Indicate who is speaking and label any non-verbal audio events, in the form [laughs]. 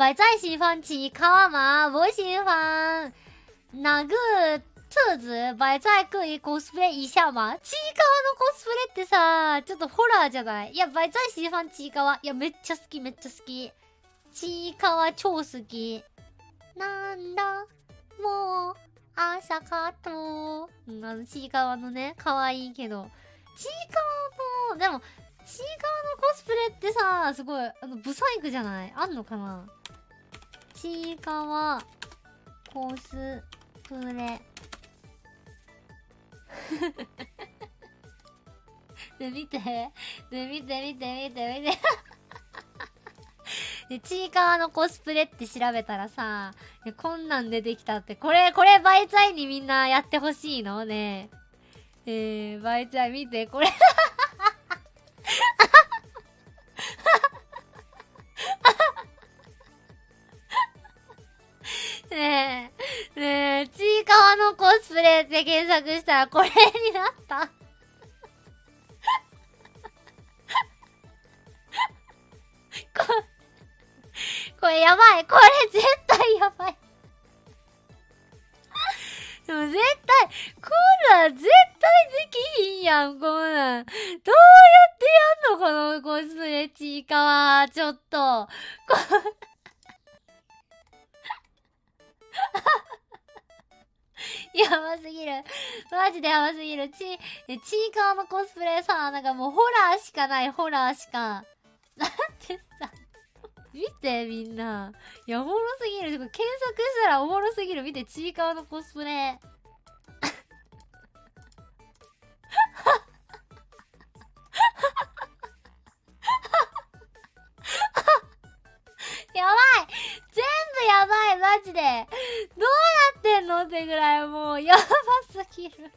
Speaker 1: 摆在喜欢奇卡吗？我喜欢哪个特质摆在可以コスプレ一下吗？ちいかわのコスプレってさ、ちょっとホラーじゃない？いや、摆在喜欢ちいかわ。いや、めっちゃ好きめっちゃ好き。ちいかわ超好き。なんだ、もう、朝かと。うん、あの、ちいかわのね、可愛いけど。ちいかわも、でも、ちいかわのコスプレってさ、すごい、あの、ブサイクじゃない？あんのかな？ちいかわ、コスプレ。[laughs] で、見て。で、見て、見て、見て、見て。[laughs] で、ちいかわのコスプレって調べたらさ、いやこんなん出てきたって、これ、これ、バイツアイにみんなやってほしいの？ねえー、バイツアイ見て、これ [laughs] ちいかわのコスプレって検索したらこれになった。ここれやばいこれ絶対やばいでも絶対、こんなん絶対できひんやん、こんなん。どうやってやんのこのコスプレちいかわ。ちょっと。こやばすぎる。マジでやばすぎる。ち、ちいかわのコスプレさ、なんかもうホラーしかない、ホラーしか。だってさ、見てみんな。いや、おもろすぎる。検索したらおもろすぎる。見て、ちいかわのコスプレ。やばい全部やばいマジでどうなってんのってぐらいもうやばすぎる。